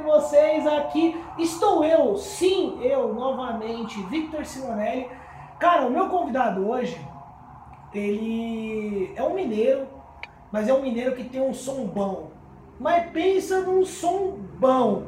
com vocês? Aqui estou eu, sim, eu novamente, Victor Simonelli. Cara, o meu convidado hoje, ele é um mineiro, mas é um mineiro que tem um som bom. Mas pensa num som bom,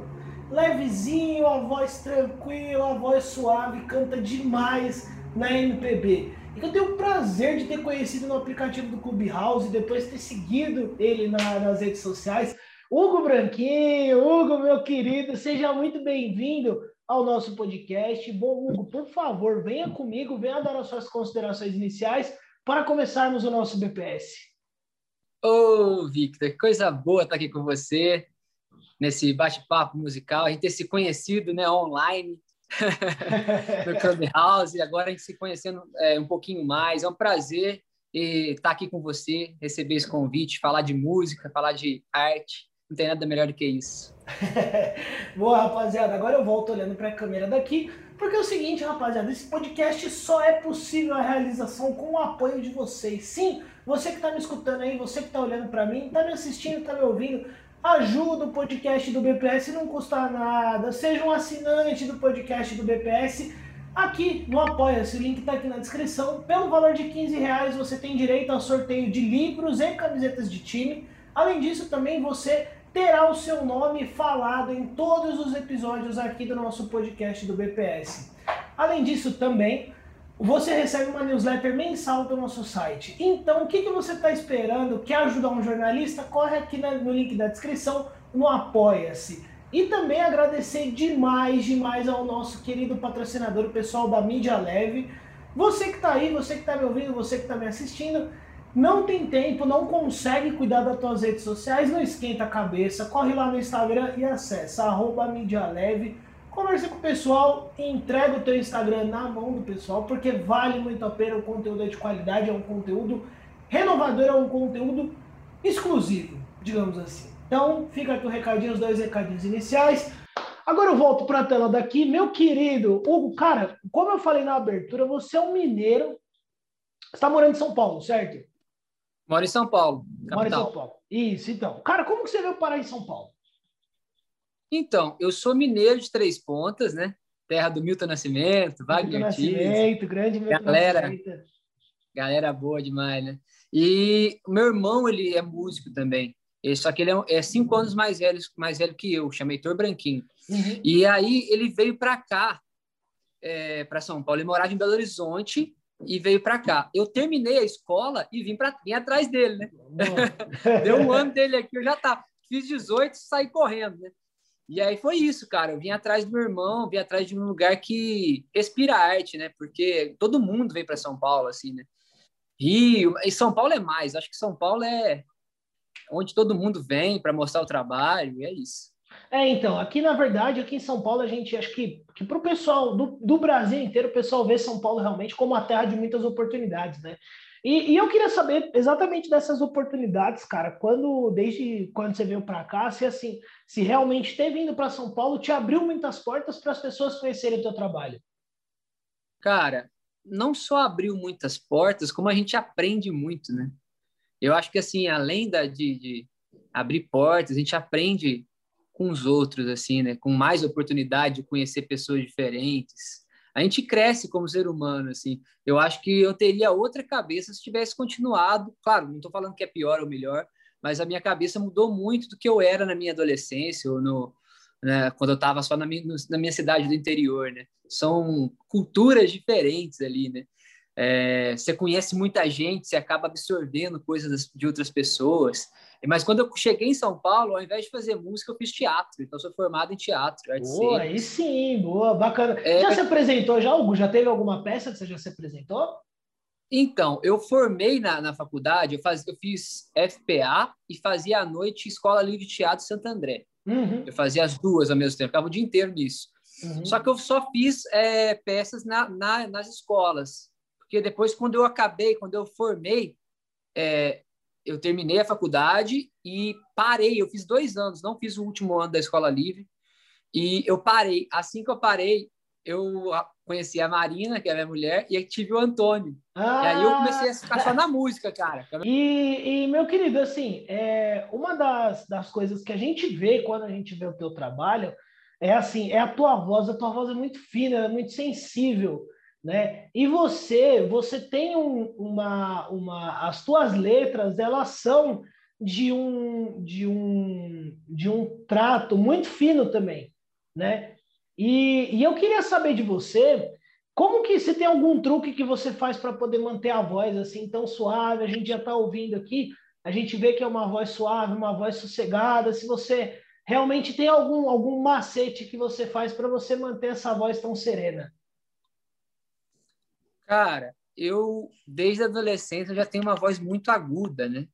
levezinho, a voz tranquila, a voz suave, canta demais na MPB e eu tenho o prazer de ter conhecido no aplicativo do Clubhouse depois ter seguido ele na, nas redes sociais. Hugo Branquinho, Hugo, meu querido, seja muito bem-vindo ao nosso podcast. Bom, Hugo, por favor, venha comigo, venha dar as suas considerações iniciais para começarmos o nosso BPS. Ô, oh, Victor, coisa boa estar aqui com você nesse bate-papo musical, a gente ter se conhecido né, online no Clubhouse. Agora a gente se conhecendo é, um pouquinho mais. É um prazer estar aqui com você, receber esse convite, falar de música, falar de arte. Não tem nada melhor do que isso. Boa, rapaziada. Agora eu volto olhando para a câmera daqui, porque é o seguinte, rapaziada, esse podcast só é possível a realização com o apoio de vocês. Sim, você que está me escutando aí, você que está olhando para mim, está me assistindo, está me ouvindo, Ajuda o podcast do BPS, não custa nada. Seja um assinante do podcast do BPS aqui no Apoia-se. O link está aqui na descrição. Pelo valor de 15 reais você tem direito ao sorteio de livros e camisetas de time. Além disso, também você terá o seu nome falado em todos os episódios aqui do nosso podcast do BPS. Além disso, também você recebe uma newsletter mensal do nosso site. Então, o que, que você está esperando? Quer ajudar um jornalista? Corre aqui no link da descrição, no Apoia-se. E também agradecer demais, demais ao nosso querido patrocinador, o pessoal da Mídia Leve. Você que está aí, você que está me ouvindo, você que está me assistindo, não tem tempo, não consegue cuidar das suas redes sociais, não esquenta a cabeça, corre lá no Instagram e acessa arroba Mídia Leve Conversa com o pessoal, entrega o teu Instagram na mão do pessoal, porque vale muito a pena, o conteúdo é de qualidade, é um conteúdo renovador, é um conteúdo exclusivo, digamos assim. Então, fica aqui o recadinho, os dois recadinhos iniciais. Agora eu volto para a tela daqui. Meu querido Hugo, cara, como eu falei na abertura, você é um mineiro. Está morando em São Paulo, certo? Moro em São Paulo. Capital. Em São Paulo. Isso, então. Cara, como que você veio parar em São Paulo? Então, eu sou mineiro de Três Pontas, né? Terra do Milton Nascimento, Wagner Milton Nascimento, grande Milton galera, Nascimento. Galera boa demais, né? E meu irmão, ele é músico também. Ele, só que ele é, é, cinco anos mais velho, mais velho que eu, chama Heitor Branquinho. Uhum. E aí ele veio para cá, é, para São Paulo. Ele morava em Belo Horizonte e veio para cá. Eu terminei a escola e vim, pra, vim atrás dele, né? Deu um ano dele aqui, eu já tava. Fiz 18 e saí correndo, né? E aí foi isso, cara. Eu vim atrás do meu irmão, vim atrás de um lugar que respira arte, né? Porque todo mundo vem para São Paulo, assim, né? Rio, e São Paulo é mais. Acho que São Paulo é onde todo mundo vem para mostrar o trabalho, e é isso. É, então, aqui na verdade, aqui em São Paulo, a gente acho que, que para o pessoal do, do Brasil inteiro, o pessoal vê São Paulo realmente como a terra de muitas oportunidades, né? E, e, eu queria saber exatamente dessas oportunidades, cara. Quando, desde quando você veio para cá, se assim, se realmente ter vindo para São Paulo te abriu muitas portas para as pessoas conhecerem o teu trabalho. Cara, não só abriu muitas portas, como a gente aprende muito, né? Eu acho que assim, além da, de, de abrir portas, a gente aprende com os outros, assim, né? Com mais oportunidade de conhecer pessoas diferentes a gente cresce como ser humano, assim. Eu acho que eu teria outra cabeça se tivesse continuado. Claro, não estou falando que é pior ou melhor, mas a minha cabeça mudou muito do que eu era na minha adolescência ou no, né, quando eu estava só na minha, na minha cidade do interior, né? São culturas diferentes ali, né? É, você conhece muita gente, você acaba absorvendo coisas de outras pessoas. Mas quando eu cheguei em São Paulo, ao invés de fazer música, eu fiz teatro. Então, sou formado em teatro. Boa, aí sim, boa, bacana. É... Já se apresentou já? Já teve alguma peça que você já se apresentou? Então, eu formei na, na faculdade, eu, faz, eu fiz FPA e fazia à noite Escola Livre de Teatro Santo André. Uhum. Eu fazia as duas ao mesmo tempo, ficava o dia inteiro nisso. Uhum. Só que eu só fiz é, peças na, na, nas escolas. Porque depois, quando eu acabei, quando eu formei, é, eu terminei a faculdade e parei. Eu fiz dois anos, não fiz o último ano da escola livre. E eu parei. Assim que eu parei, eu conheci a Marina, que é a minha mulher, e tive o Antônio. Ah, e aí eu comecei a ficar só na música, cara. E, e, meu querido, assim, é, uma das, das coisas que a gente vê quando a gente vê o teu trabalho é assim, é a tua voz, a tua voz é muito fina, é muito sensível, né? E você, você tem um, uma, uma, as tuas letras, elas são de um, de um, de um trato muito fino também, né? E, e eu queria saber de você, como que se tem algum truque que você faz para poder manter a voz assim tão suave? A gente já está ouvindo aqui, a gente vê que é uma voz suave, uma voz sossegada. Se você realmente tem algum algum macete que você faz para você manter essa voz tão serena? Cara, eu desde a adolescência já tenho uma voz muito aguda, né?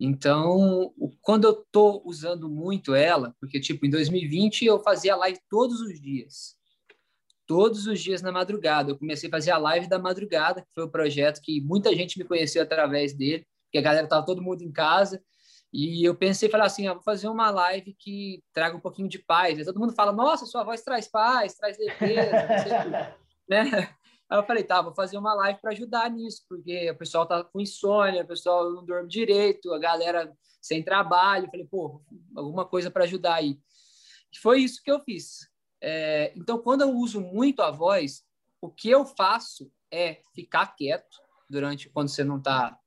Então, quando eu estou usando muito ela, porque, tipo, em 2020 eu fazia live todos os dias. Todos os dias na madrugada. Eu comecei a fazer a live da madrugada, que foi o um projeto que muita gente me conheceu através dele, porque a galera estava todo mundo em casa. E eu pensei, falar assim, ah, vou fazer uma live que traga um pouquinho de paz. E todo mundo fala, nossa, sua voz traz paz, traz leveza, né? Aí eu falei, tá, vou fazer uma live para ajudar nisso, porque o pessoal tá com insônia, o pessoal não dorme direito, a galera sem trabalho. Eu falei, pô, alguma coisa para ajudar aí. E foi isso que eu fiz. É, então, quando eu uso muito a voz, o que eu faço é ficar quieto durante quando você não está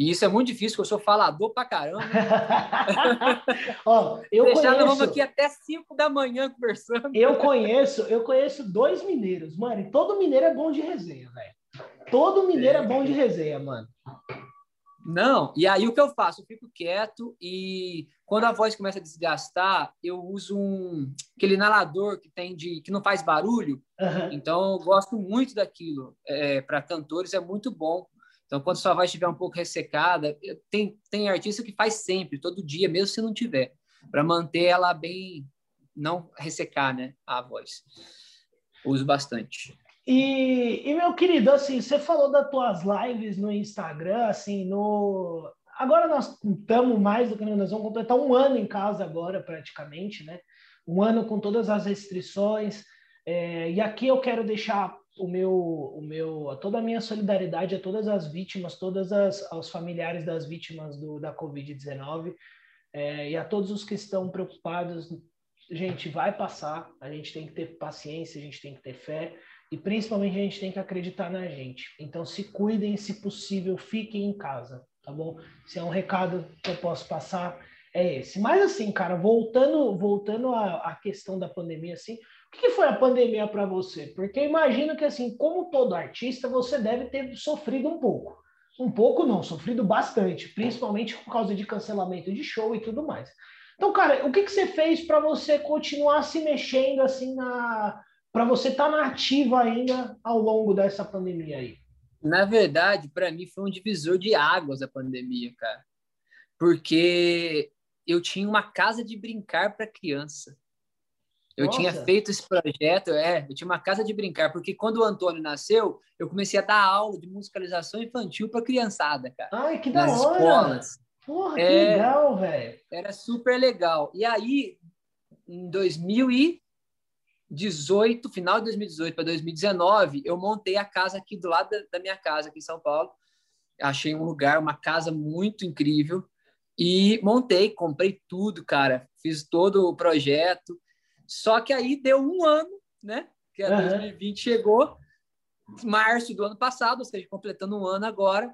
e isso é muito difícil, porque eu sou falador pra caramba. Ó, eu Deixar conheço... vamos aqui até 5 da manhã conversando. Eu conheço, eu conheço dois mineiros, mano. E todo mineiro é bom de resenha, velho. Todo mineiro é. é bom de resenha, mano. Não, e aí o que eu faço? Eu fico quieto e quando a voz começa a desgastar, eu uso um aquele inalador que tem de que não faz barulho. Uhum. Então eu gosto muito daquilo. É, para cantores é muito bom então, quando sua voz estiver um pouco ressecada, tem, tem artista que faz sempre, todo dia, mesmo se não tiver, para manter ela bem, não ressecar né, a voz. Uso bastante. E, e, meu querido, assim, você falou das tuas lives no Instagram, assim, no... Agora nós estamos mais do que nós vamos completar um ano em casa agora, praticamente, né? Um ano com todas as restrições. É, e aqui eu quero deixar o meu, o meu, toda a minha solidariedade a todas as vítimas, todas as aos familiares das vítimas do, da Covid-19 é, e a todos os que estão preocupados. Gente, vai passar. A gente tem que ter paciência, a gente tem que ter fé e principalmente a gente tem que acreditar na gente. Então, se cuidem, se possível, fiquem em casa, tá bom? Se é um recado que eu posso passar é esse. Mas assim, cara, voltando, voltando à, à questão da pandemia, assim, o que foi a pandemia para você? Porque imagino que, assim, como todo artista, você deve ter sofrido um pouco. Um pouco não, sofrido bastante, principalmente por causa de cancelamento de show e tudo mais. Então, cara, o que, que você fez para você continuar se mexendo assim na. para você estar tá na ativa ainda ao longo dessa pandemia aí? Na verdade, para mim foi um divisor de águas a pandemia, cara. Porque eu tinha uma casa de brincar para criança. Eu Nossa. tinha feito esse projeto, é, eu tinha uma casa de brincar, porque quando o Antônio nasceu, eu comecei a dar aula de musicalização infantil para criançada, cara. Ai, que da nas hora! Escolas. Porra, que é, legal, velho. Era super legal. E aí, em 2018, final de 2018 para 2019, eu montei a casa aqui do lado da, da minha casa, aqui em São Paulo. Achei um lugar, uma casa muito incrível. E montei, comprei tudo, cara. Fiz todo o projeto só que aí deu um ano, né? Que é uhum. 2020 chegou, março do ano passado, ou seja, completando um ano agora,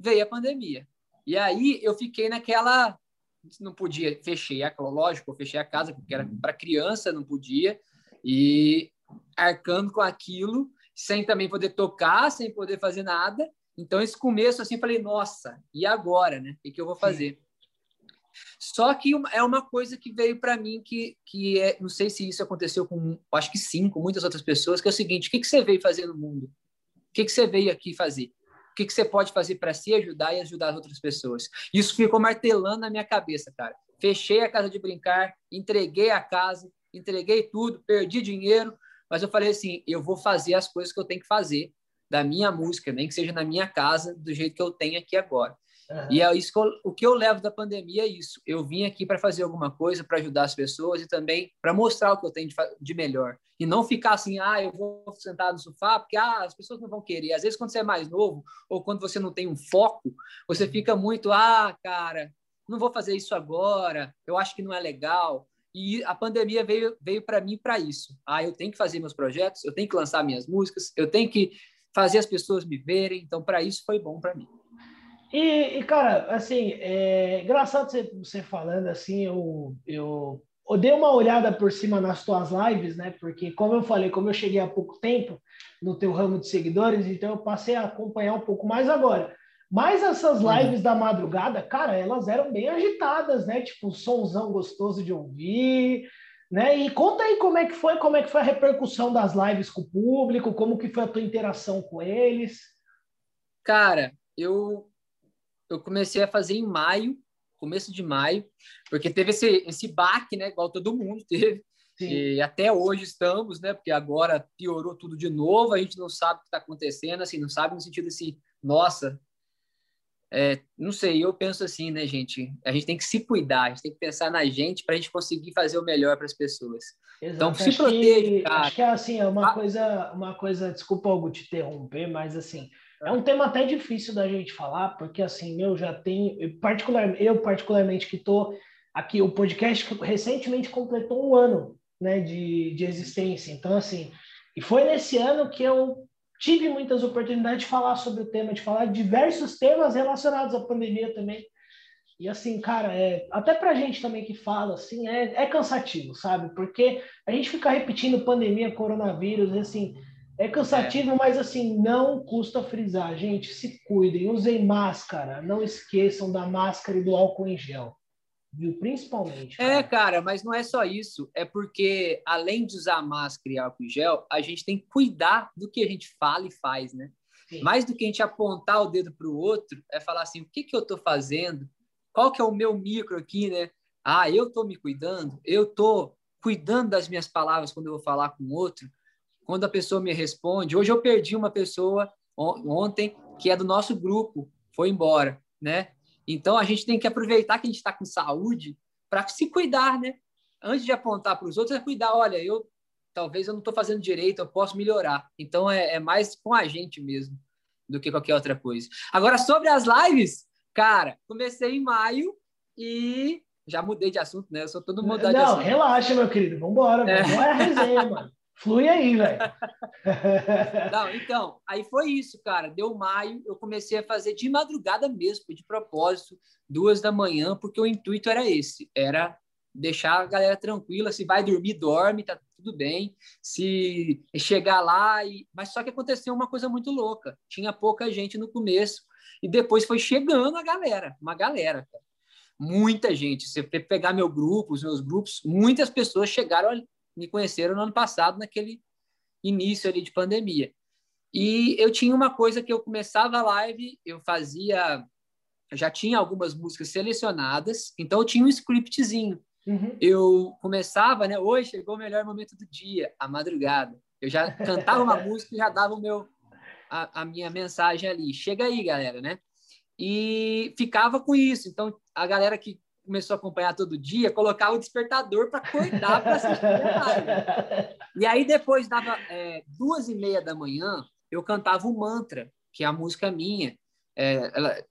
veio a pandemia. E aí eu fiquei naquela. Não podia, fechei, lógico, eu fechei a casa, porque era para criança, não podia, e arcando com aquilo, sem também poder tocar, sem poder fazer nada. Então, esse começo, assim, falei, nossa, e agora, né? O que, que eu vou fazer? Sim. Só que é uma coisa que veio para mim que, que é, não sei se isso aconteceu com, acho que sim, com muitas outras pessoas, que é o seguinte: o que, que você veio fazer no mundo? O que, que você veio aqui fazer? O que, que você pode fazer para se ajudar e ajudar as outras pessoas? Isso ficou martelando na minha cabeça, cara. Fechei a casa de brincar, entreguei a casa, entreguei tudo, perdi dinheiro, mas eu falei assim: eu vou fazer as coisas que eu tenho que fazer da minha música, nem que seja na minha casa, do jeito que eu tenho aqui agora. Uhum. E é isso que eu, o que eu levo da pandemia é isso. Eu vim aqui para fazer alguma coisa, para ajudar as pessoas e também para mostrar o que eu tenho de, de, melhor. E não ficar assim, ah, eu vou sentar no sofá, porque ah, as pessoas não vão querer. Às vezes, quando você é mais novo, ou quando você não tem um foco, você fica muito, ah, cara, não vou fazer isso agora, eu acho que não é legal. E a pandemia veio, veio para mim para isso. Ah, eu tenho que fazer meus projetos, eu tenho que lançar minhas músicas, eu tenho que fazer as pessoas me verem. Então, para isso foi bom para mim. E, e, cara, assim, é engraçado você, você falando assim, eu, eu, eu dei uma olhada por cima nas tuas lives, né? Porque, como eu falei, como eu cheguei há pouco tempo no teu ramo de seguidores, então eu passei a acompanhar um pouco mais agora. Mas essas uhum. lives uhum. da madrugada, cara, elas eram bem agitadas, né? Tipo, um somzão gostoso de ouvir, né? E conta aí como é que foi, como é que foi a repercussão das lives com o público, como que foi a tua interação com eles. Cara, eu eu comecei a fazer em maio, começo de maio, porque teve esse, esse baque, né? Igual todo mundo teve. Sim. E até hoje estamos, né? Porque agora piorou tudo de novo, a gente não sabe o que está acontecendo, assim, não sabe no sentido assim, nossa, é, não sei, eu penso assim, né, gente? A gente tem que se cuidar, a gente tem que pensar na gente para a gente conseguir fazer o melhor para as pessoas. Exato. Então, se proteja, cara. Acho que é assim, é uma ah. coisa, uma coisa, desculpa algo te interromper, mas assim, é um tema até difícil da gente falar, porque assim, meu, já tem, eu, particular, eu particularmente que estou aqui, o podcast recentemente completou um ano, né, de, de existência. Então, assim, e foi nesse ano que eu tive muitas oportunidades de falar sobre o tema, de falar de diversos temas relacionados à pandemia também. E assim, cara, é, até pra gente também que fala, assim, é, é cansativo, sabe? Porque a gente fica repetindo pandemia, coronavírus, assim, é cansativo, é. mas assim, não custa frisar. Gente, se cuidem, usem máscara, não esqueçam da máscara e do álcool em gel. Viu? Principalmente. É, cara. É, cara, mas não é só isso. É porque, além de usar máscara e álcool em gel, a gente tem que cuidar do que a gente fala e faz, né? Sim. Mais do que a gente apontar o dedo para o outro, é falar assim: o que, que eu estou fazendo? Qual que é o meu micro aqui, né? Ah, eu estou me cuidando, eu estou cuidando das minhas palavras quando eu vou falar com o outro quando a pessoa me responde. Hoje eu perdi uma pessoa ontem que é do nosso grupo, foi embora, né? Então a gente tem que aproveitar que a gente está com saúde para se cuidar, né? Antes de apontar para os outros, é cuidar. Olha, eu talvez eu não estou fazendo direito, eu posso melhorar. Então é, é, mais com a gente mesmo do que qualquer outra coisa. Agora sobre as lives, cara, comecei em maio e já mudei de assunto, né? Eu sou todo mundo. Não, relaxa, meu querido. Vambora, é. vamos a resenha, mano. Flui aí, velho. Então, aí foi isso, cara. Deu maio, eu comecei a fazer de madrugada mesmo, de propósito, duas da manhã, porque o intuito era esse, era deixar a galera tranquila, se vai dormir, dorme, tá tudo bem. Se chegar lá e mas só que aconteceu uma coisa muito louca. Tinha pouca gente no começo e depois foi chegando a galera, uma galera, cara. Muita gente. Você pegar meu grupo, os meus grupos, muitas pessoas chegaram me conheceram no ano passado, naquele início ali de pandemia. E eu tinha uma coisa que eu começava a live, eu fazia, já tinha algumas músicas selecionadas, então eu tinha um scriptzinho. Uhum. Eu começava, né? Hoje chegou o melhor momento do dia, a madrugada. Eu já cantava uma música e já dava o meu, a, a minha mensagem ali. Chega aí, galera, né? E ficava com isso. Então, a galera que começou a acompanhar todo dia, colocava o despertador para acordar para assistir a live. E aí, depois dava é, duas e meia da manhã, eu cantava o mantra, que é a música minha. É, ela,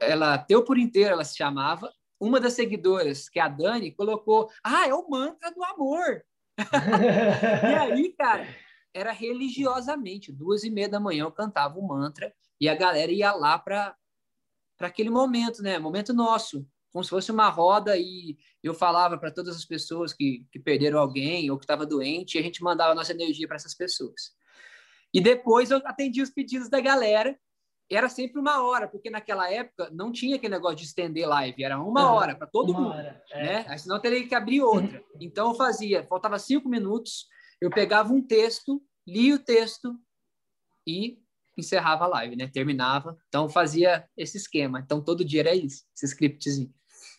ela teu por inteiro, ela se chamava. Uma das seguidoras, que é a Dani, colocou: Ah, é o mantra do amor. e aí, cara, era religiosamente, duas e meia da manhã eu cantava o mantra e a galera ia lá para aquele momento, né? Momento nosso, como se fosse uma roda e eu falava para todas as pessoas que, que perderam alguém ou que estava doente e a gente mandava a nossa energia para essas pessoas. E depois eu atendia os pedidos da galera. Era sempre uma hora, porque naquela época não tinha aquele negócio de estender live, era uma uhum, hora para todo mundo, hora, é. né? Aí, senão teria que abrir outra. Então eu fazia, faltava cinco minutos, eu pegava um texto, lia o texto e encerrava a live, né? Terminava. Então fazia esse esquema. Então todo dia era isso, esse scriptzinho.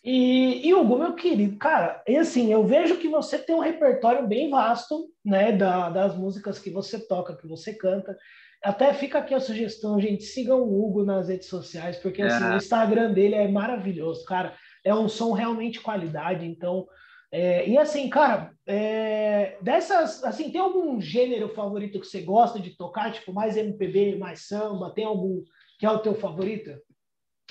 E, e Hugo, meu querido, cara, e assim, eu vejo que você tem um repertório bem vasto, né, da, das músicas que você toca, que você canta. Até fica aqui a sugestão, gente, sigam o Hugo nas redes sociais, porque assim, é. o Instagram dele é maravilhoso, cara. É um som realmente qualidade, então é, e assim, cara, é, dessas, assim, tem algum gênero favorito que você gosta de tocar, tipo mais MPB, mais samba? Tem algum que é o teu favorito?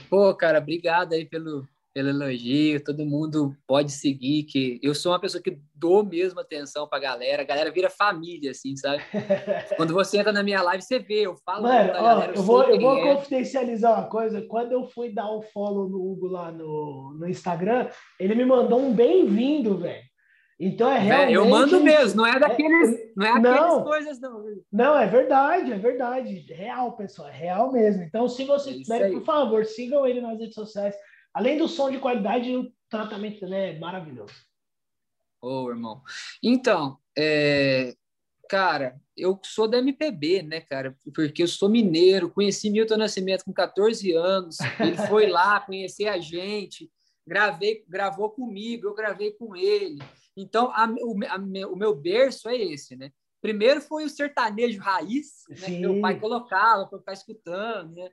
Pô, cara, obrigado aí pelo, pelo elogio. Todo mundo pode seguir, que eu sou uma pessoa que dou mesmo atenção pra galera. A galera vira família, assim, sabe? Quando você entra na minha live, você vê, eu falo Mano, ó, galera, eu, eu vou, eu vou é. confidencializar uma coisa. Quando eu fui dar o um follow no Hugo lá no, no Instagram, ele me mandou um bem-vindo, velho. Então é realmente. eu mando mesmo, não é daqueles, é, não é aquelas não, coisas, não. Não, é verdade, é verdade. Real, pessoal, é real mesmo. Então, se vocês é quiserem, por favor, sigam ele nas redes sociais. Além do som de qualidade, o tratamento também é maravilhoso. Ô, oh, irmão. Então, é... cara, eu sou da MPB, né, cara? Porque eu sou mineiro, conheci Milton Nascimento com 14 anos. Ele foi lá conhecer a gente, gravei, gravou comigo, eu gravei com ele. Então, a, o, a, o meu berço é esse, né? Primeiro foi o sertanejo raiz, né, que meu pai colocava para ficar escutando, né?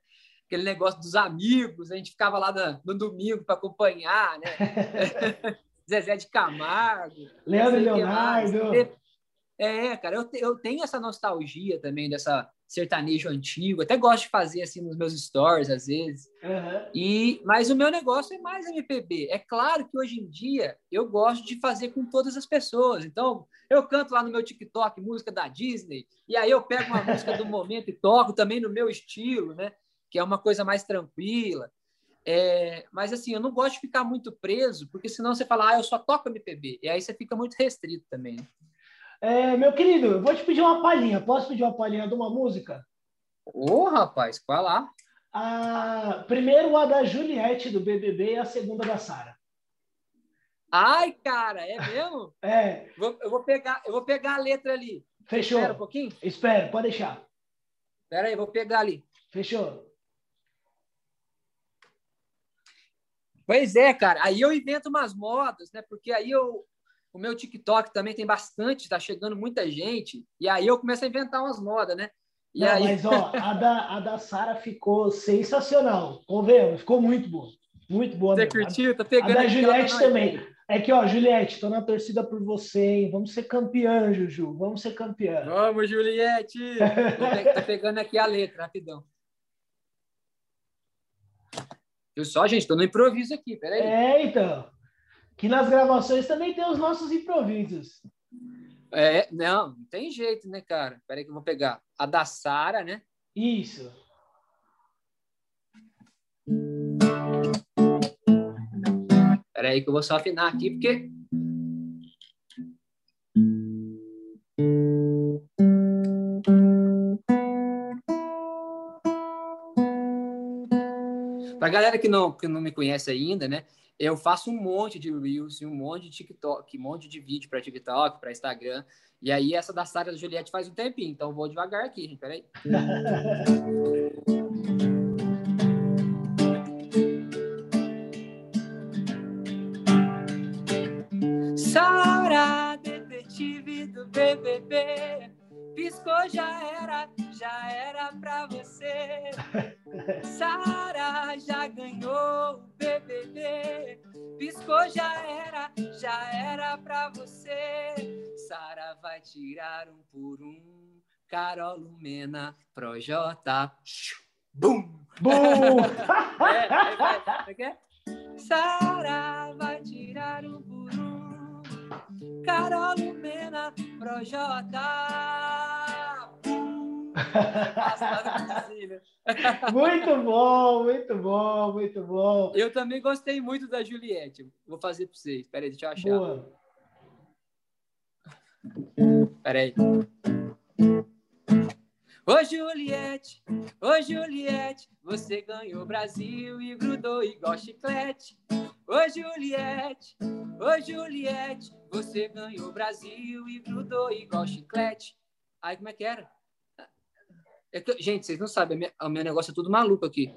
Aquele negócio dos amigos, a gente ficava lá no, no domingo para acompanhar, né? Zezé de Camargo. Leandro Leonardo. É, cara, eu, eu tenho essa nostalgia também dessa sertanejo antigo, até gosto de fazer assim nos meus stories às vezes. Uhum. E mas o meu negócio é mais MPB. É claro que hoje em dia eu gosto de fazer com todas as pessoas. Então, eu canto lá no meu TikTok música da Disney, e aí eu pego uma música do momento e toco também no meu estilo, né? Que é uma coisa mais tranquila. É, mas assim, eu não gosto de ficar muito preso, porque senão você fala, ah, eu só toco MPB. E aí você fica muito restrito também. Né? É, meu querido, eu vou te pedir uma palhinha. Posso pedir uma palhinha de uma música? Ô, oh, rapaz, qual lá? A, primeiro a da Juliette do BBB e a segunda da Sara. Ai, cara, é mesmo? é. Vou, eu, vou pegar, eu vou pegar a letra ali. Fechou. Espera um pouquinho? Espera, pode deixar. Espera aí, vou pegar ali. Fechou. Pois é, cara. Aí eu invento umas modas, né? Porque aí eu, o meu TikTok também tem bastante, tá chegando muita gente, e aí eu começo a inventar umas modas, né? E Não, aí... Mas, ó, a da, a da Sara ficou sensacional. Convenhamos, ficou muito boa. Muito boa. Você mesmo. curtiu? Tá pegando a da Juliette também. É que, ó, Juliette, tô na torcida por você, hein? Vamos ser campeã, Juju. Vamos ser campeã. Vamos, Juliette! tô pegando aqui a letra, rapidão. Eu só, gente, tô no improviso aqui, peraí. É, então que nas gravações também tem os nossos improvisos. É, não, não tem jeito, né, cara? Peraí que eu vou pegar. A da Sara, né? Isso. Peraí que eu vou só afinar aqui, porque galera que não, que não me conhece ainda, né? eu faço um monte de Reels, um monte de TikTok, um monte de vídeo para TikTok, para Instagram. E aí essa da Sara da Juliette faz um tempinho, então vou devagar aqui, gente. Peraí. Sara, detetive do BBB, piscou já era, já. Sara já ganhou o BBB. Piscou já era, já era pra você. Sara vai tirar um por um. Carol Lumena, Projota. Bum! Bum! é, vai, vai, Sara vai tirar um por um. Carol Lumena, Projota. Muito bom, muito bom, muito bom. Eu também gostei muito da Juliette. Vou fazer para vocês. Peraí, deixa eu achar. Boa. Peraí. Ô Juliette, ô Juliette, você ganhou Brasil e grudou igual chiclete. Ô Juliette, ô Juliette, você ganhou Brasil e grudou igual chiclete. Aí como é que era? É que, gente, vocês não sabem, minha, o meu negócio é tudo maluco aqui.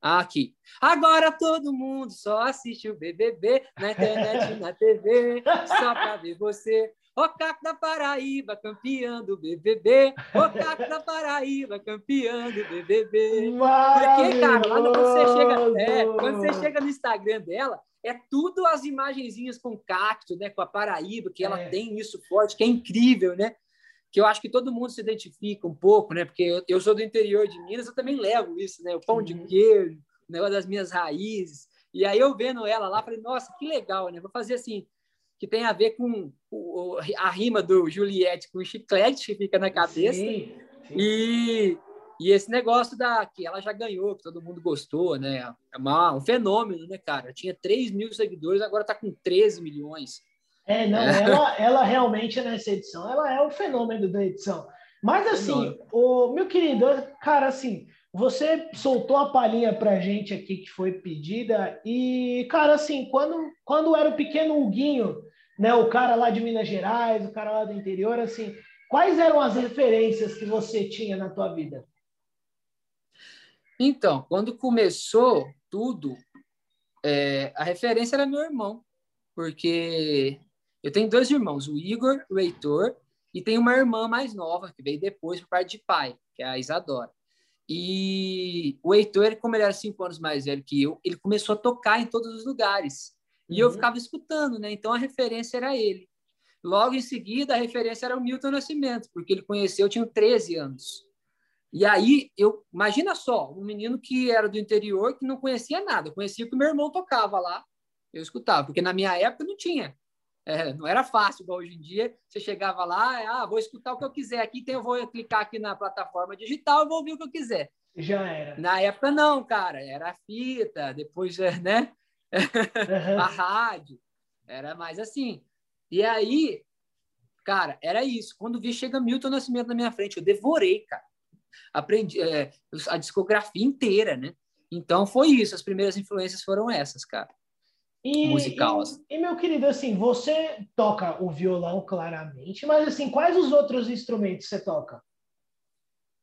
Aqui. Agora todo mundo só assiste o BBB na internet, na TV, só para ver você. O Caco da Paraíba, campeão do BBB. O Caco da Paraíba, campeão do BBB. Porque, cara, quando você chega, é, quando você chega no Instagram dela, é tudo as imagenzinhas com cacto, né, com a Paraíba, que ela é. tem isso forte, que é incrível, né? Que eu acho que todo mundo se identifica um pouco, né? Porque eu, eu sou do interior de Minas, eu também levo isso, né? O pão uhum. de queijo, o negócio das minhas raízes. E aí eu vendo ela lá, falei, nossa, que legal, né? Vou fazer assim, que tem a ver com a rima do Juliette com o chiclete que fica na cabeça. Sim, sim. E, e esse negócio da que ela já ganhou, que todo mundo gostou, né? É uma, um fenômeno, né, cara? Tinha 3 mil seguidores, agora tá com 13 milhões. É, não, é. Ela, ela realmente nessa edição, ela é o fenômeno da edição. Mas assim, o meu querido, cara, assim, você soltou a palhinha pra gente aqui que foi pedida e, cara, assim, quando, quando era o pequeno Huguinho, né, o cara lá de Minas Gerais, o cara lá do interior, assim, quais eram as referências que você tinha na tua vida? Então, quando começou tudo, é, a referência era meu irmão, porque eu tenho dois irmãos, o Igor, o Heitor, e tem uma irmã mais nova, que veio depois por parte de pai, que é a Isadora. E o Heitor, como ele era cinco anos mais velho que eu, ele começou a tocar em todos os lugares. E uhum. eu ficava escutando, né? Então a referência era ele. Logo em seguida, a referência era o Milton Nascimento, porque ele conheceu, eu tinha 13 anos. E aí, eu imagina só, um menino que era do interior, que não conhecia nada, conhecia que o meu irmão tocava lá, eu escutava, porque na minha época não tinha. É, não era fácil, igual hoje em dia. Você chegava lá, ah, vou escutar o que eu quiser aqui, então eu vou clicar aqui na plataforma digital e vou ouvir o que eu quiser. Já era. Na época, não, cara. Era fita, depois, né? Uhum. a rádio. Era mais assim. E aí, cara, era isso. Quando vi, chega Milton Nascimento na minha frente, eu devorei, cara. Aprendi é, a discografia inteira, né? Então foi isso. As primeiras influências foram essas, cara. E, musical. E, e, meu querido, assim, você toca o violão claramente, mas assim, quais os outros instrumentos você toca?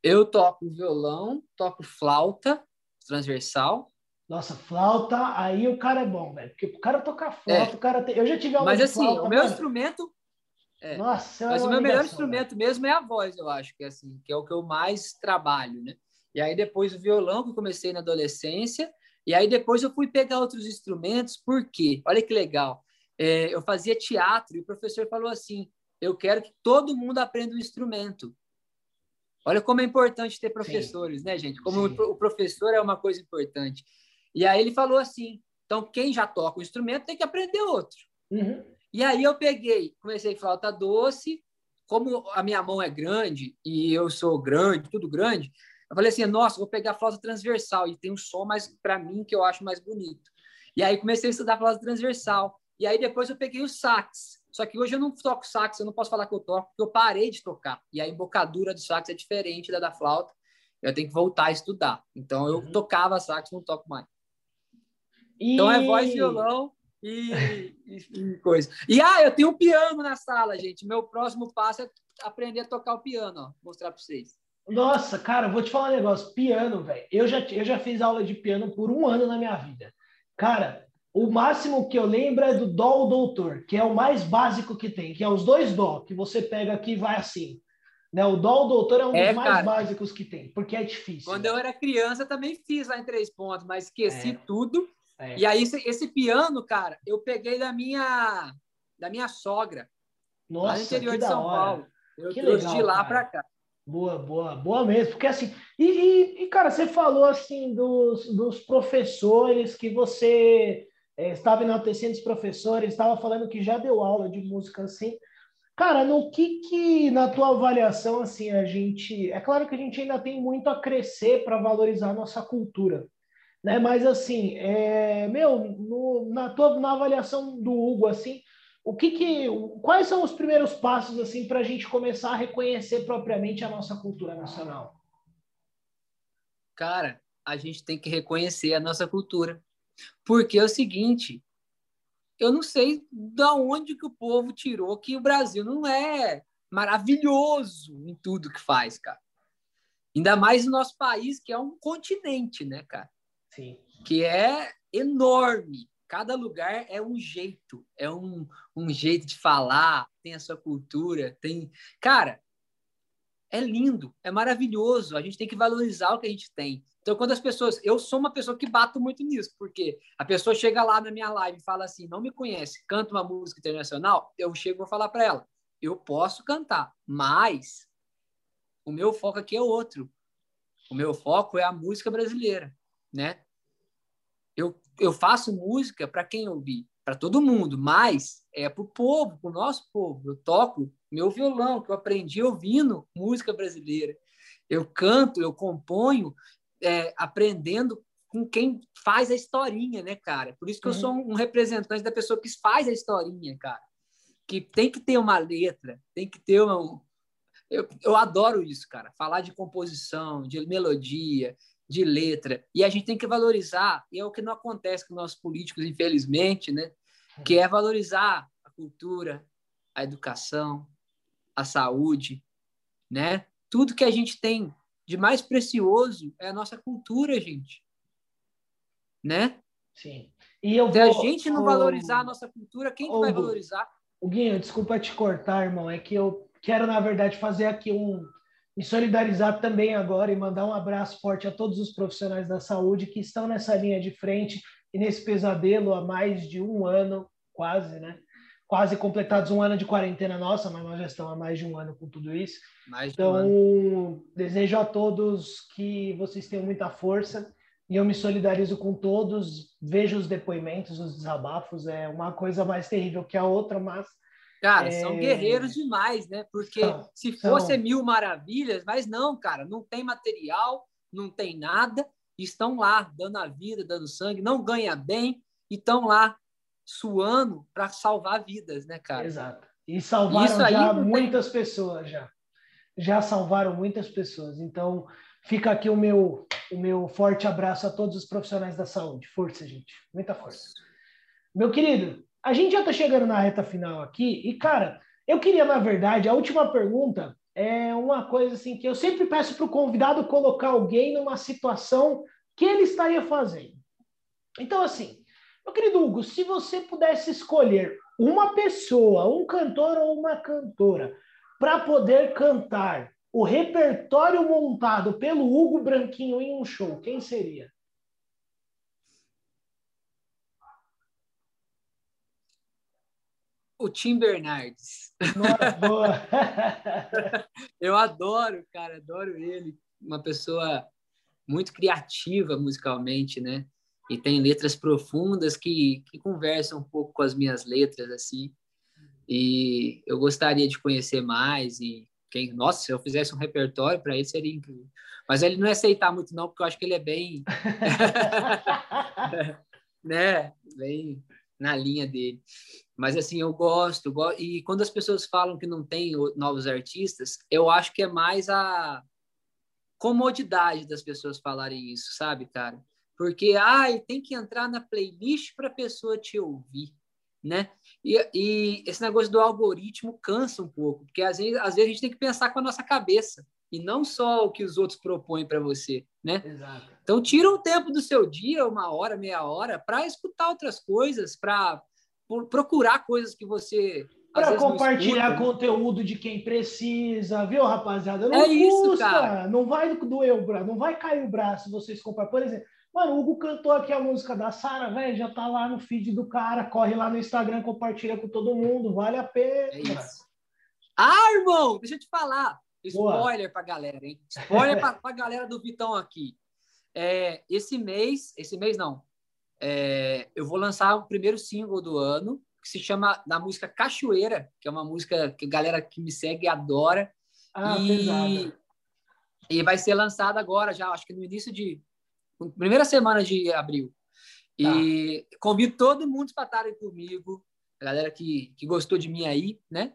Eu toco violão, toco flauta transversal. Nossa, flauta, aí o cara é bom, velho. Porque o cara tocar flauta, é. o cara tem... Eu já tive aula Mas assim, flauta, o meu instrumento. É. Nossa, Mas o meu melhor instrumento mesmo é a voz, eu acho, que é assim, que é o que eu mais trabalho, né? E aí depois o violão, que eu comecei na adolescência, e aí depois eu fui pegar outros instrumentos, por quê? Olha que legal. É, eu fazia teatro e o professor falou assim: eu quero que todo mundo aprenda um instrumento. Olha como é importante ter professores, Sim. né, gente? Como Sim. o professor é uma coisa importante. E aí ele falou assim: então quem já toca um instrumento tem que aprender outro. Uhum. E aí eu peguei, comecei flauta doce. Como a minha mão é grande e eu sou grande, tudo grande, eu falei assim, nossa, vou pegar a flauta transversal e tem um som mais para mim que eu acho mais bonito. E aí comecei a estudar a flauta transversal. E aí depois eu peguei o sax. Só que hoje eu não toco sax, eu não posso falar que eu toco, porque eu parei de tocar. E a embocadura do sax é diferente da da flauta. Eu tenho que voltar a estudar. Então eu uhum. tocava sax, não toco mais. E... Então é voz, violão e, e, e, coisa. E ah, eu tenho um piano na sala, gente. Meu próximo passo é aprender a tocar o piano, ó. mostrar para vocês. Nossa, cara, vou te falar um negócio. Piano, velho. Eu já, eu já fiz aula de piano por um ano na minha vida. Cara, o máximo que eu lembro é do Dó Doutor, que é o mais básico que tem, que é os dois Dó, que você pega aqui e vai assim. Né? O Dó Doutor é um é, dos mais cara, básicos que tem, porque é difícil. Quando né? eu era criança, também fiz lá em três pontos, mas esqueci é. tudo. É. E aí, esse, esse, piano, cara, eu peguei da minha, da minha sogra, Nossa, lá no interior de São hora. Paulo. Eu que trouxe legal, de lá para cá. Boa, boa, boa mesmo, porque assim, e, e, cara, você falou assim dos, dos professores que você é, estava enaltecendo os professores, estava falando que já deu aula de música assim. Cara, no que que na tua avaliação assim a gente, é claro que a gente ainda tem muito a crescer para valorizar a nossa cultura, né? Mas assim, é, meu, no, na tua na avaliação do Hugo assim, o que que, quais são os primeiros passos assim para a gente começar a reconhecer propriamente a nossa cultura nacional? Cara, a gente tem que reconhecer a nossa cultura, porque é o seguinte, eu não sei da onde que o povo tirou que o Brasil não é maravilhoso em tudo que faz, cara. Ainda mais no nosso país, que é um continente, né, cara? Sim. que é enorme. Cada lugar é um jeito, é um, um jeito de falar, tem a sua cultura, tem. Cara, é lindo, é maravilhoso. A gente tem que valorizar o que a gente tem. Então, quando as pessoas. Eu sou uma pessoa que bato muito nisso, porque a pessoa chega lá na minha live e fala assim: não me conhece, canta uma música internacional, eu chego e vou falar para ela: eu posso cantar, mas o meu foco aqui é outro. O meu foco é a música brasileira, né? Eu, eu faço música para quem ouvir, para todo mundo, mas é para o povo, para o nosso povo. Eu toco meu violão, que eu aprendi ouvindo música brasileira. Eu canto, eu componho, é, aprendendo com quem faz a historinha, né, cara? Por isso que uhum. eu sou um representante da pessoa que faz a historinha, cara. Que tem que ter uma letra, tem que ter uma. Eu, eu adoro isso, cara. Falar de composição, de melodia, de letra. E a gente tem que valorizar, e é o que não acontece com nossos políticos, infelizmente, né? Que é valorizar a cultura, a educação, a saúde, né? Tudo que a gente tem de mais precioso é a nossa cultura, gente. Né? Sim. E eu Se a gente não valorizar a nossa cultura, quem que vai valorizar? O Guinho, desculpa te cortar, irmão. É que eu quero, na verdade, fazer aqui um. Me solidarizar também agora e mandar um abraço forte a todos os profissionais da saúde que estão nessa linha de frente e nesse pesadelo há mais de um ano, quase, né? quase completados um ano de quarentena nossa, mas nós já estamos há mais de um ano com tudo isso. Mais então, um desejo a todos que vocês tenham muita força e eu me solidarizo com todos. Vejo os depoimentos, os desabafos, é uma coisa mais terrível que a outra, mas. Cara, é... são guerreiros demais, né? Porque são, se fosse são... mil maravilhas, mas não, cara, não tem material, não tem nada, estão lá dando a vida, dando sangue, não ganha bem, e estão lá suando para salvar vidas, né, cara? Exato. E salvaram já muitas tem... pessoas já. Já salvaram muitas pessoas. Então, fica aqui o meu o meu forte abraço a todos os profissionais da saúde. Força, gente. Muita força. Meu querido, a gente já está chegando na reta final aqui e, cara, eu queria, na verdade, a última pergunta é uma coisa assim que eu sempre peço para o convidado colocar alguém numa situação que ele estaria fazendo. Então, assim, meu querido Hugo, se você pudesse escolher uma pessoa, um cantor ou uma cantora, para poder cantar o repertório montado pelo Hugo Branquinho em um show, quem seria? O Tim Bernardes. Nossa, boa. Eu adoro, cara, adoro ele. Uma pessoa muito criativa musicalmente, né? e tem letras profundas que, que conversam um pouco com as minhas letras assim e eu gostaria de conhecer mais e quem nossa se eu fizesse um repertório para ele seria incrível mas ele não ia aceitar muito não porque eu acho que ele é bem né bem na linha dele mas assim eu gosto e quando as pessoas falam que não tem novos artistas eu acho que é mais a comodidade das pessoas falarem isso sabe cara porque ai, tem que entrar na playlist para a pessoa te ouvir, né? E, e, esse negócio do algoritmo cansa um pouco, porque às vezes, às vezes a gente tem que pensar com a nossa cabeça e não só o que os outros propõem para você, né? Exato. Então tira um tempo do seu dia, uma hora, meia hora, para escutar outras coisas, para procurar coisas que você para compartilhar escuta, conteúdo de quem precisa, viu, rapaziada? Não é custa, isso, cara. Não vai doer o braço, não vai cair o braço vocês comprar. Por exemplo, Mano, o Hugo cantou aqui a música da Sara, velho, já tá lá no feed do cara, corre lá no Instagram, compartilha com todo mundo, vale a pena. É isso. Ah, irmão, deixa eu te falar. Spoiler Boa. pra galera, hein? Spoiler pra, pra galera do Vitão aqui. É, esse mês, esse mês não, é, eu vou lançar o primeiro single do ano, que se chama da música Cachoeira, que é uma música que a galera que me segue adora. Ah, e, e vai ser lançada agora já, acho que no início de primeira semana de abril. E tá. convido todo mundo para estarem comigo, a galera que, que gostou de mim aí, né?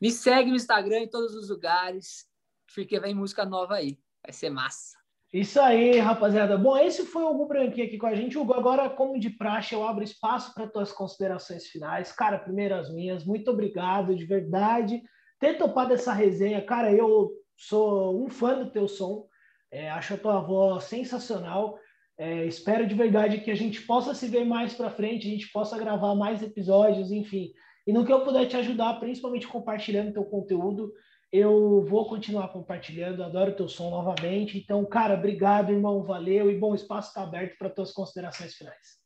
Me segue no Instagram em todos os lugares, porque vem música nova aí. Vai ser massa. Isso aí, rapaziada. Bom, esse foi o Hugo Branquinho aqui com a gente. Hugo, agora, como de praxe, eu abro espaço para tuas considerações finais. Cara, primeiro as minhas. Muito obrigado, de verdade, ter topado essa resenha. Cara, eu sou um fã do teu som. É, acho a tua voz sensacional. É, espero de verdade que a gente possa se ver mais para frente, a gente possa gravar mais episódios, enfim. E no que eu puder te ajudar, principalmente compartilhando teu conteúdo, eu vou continuar compartilhando, adoro teu som novamente. Então, cara, obrigado, irmão, valeu e bom, o espaço está aberto para tuas considerações finais.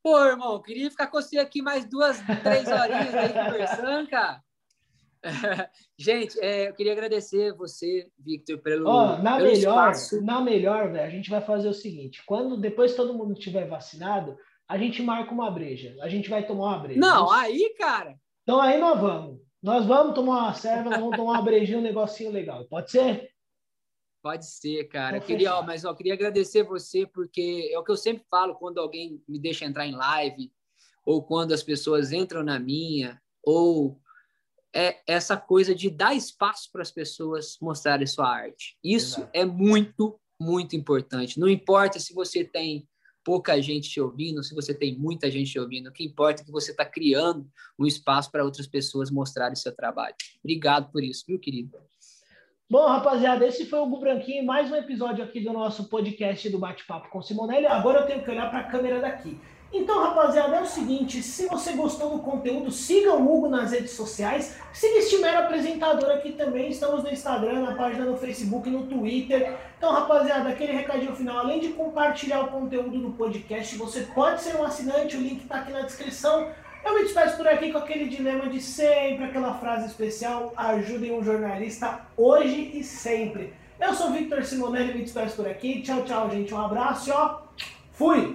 Pô, irmão, queria ficar com você aqui mais duas, três horinhas aí conversando, cara. Gente, é, eu queria agradecer você, Victor, pelo, oh, na pelo melhor, espaço. Na melhor, velho, a gente vai fazer o seguinte: quando depois todo mundo tiver vacinado, a gente marca uma breja. A gente vai tomar uma breja. Não, aí, cara. Então aí nós vamos. Nós vamos tomar uma serva, vamos tomar uma brejinha, um negocinho legal. Pode ser? Pode ser, cara. Então, queria, ó, mas ó, queria agradecer você, porque é o que eu sempre falo quando alguém me deixa entrar em live, ou quando as pessoas entram na minha, ou é essa coisa de dar espaço para as pessoas mostrarem sua arte. Isso Exato. é muito, muito importante. Não importa se você tem pouca gente te ouvindo, se você tem muita gente te ouvindo, o que importa é que você está criando um espaço para outras pessoas mostrarem seu trabalho. Obrigado por isso, viu, querido? Bom, rapaziada, esse foi o Hugo Branquinho, mais um episódio aqui do nosso podcast do Bate-Papo com Simonelli. Agora eu tenho que olhar para a câmera daqui. Então, rapaziada, é o seguinte, se você gostou do conteúdo, siga o Hugo nas redes sociais, siga este mero apresentador aqui também, estamos no Instagram, na página no Facebook, no Twitter. Então, rapaziada, aquele recadinho final, além de compartilhar o conteúdo do podcast, você pode ser um assinante, o link está aqui na descrição. Eu me despeço por aqui com aquele dilema de sempre, aquela frase especial, ajudem um jornalista hoje e sempre. Eu sou Victor Simonelli, me despeço por aqui, tchau, tchau, gente, um abraço ó, fui!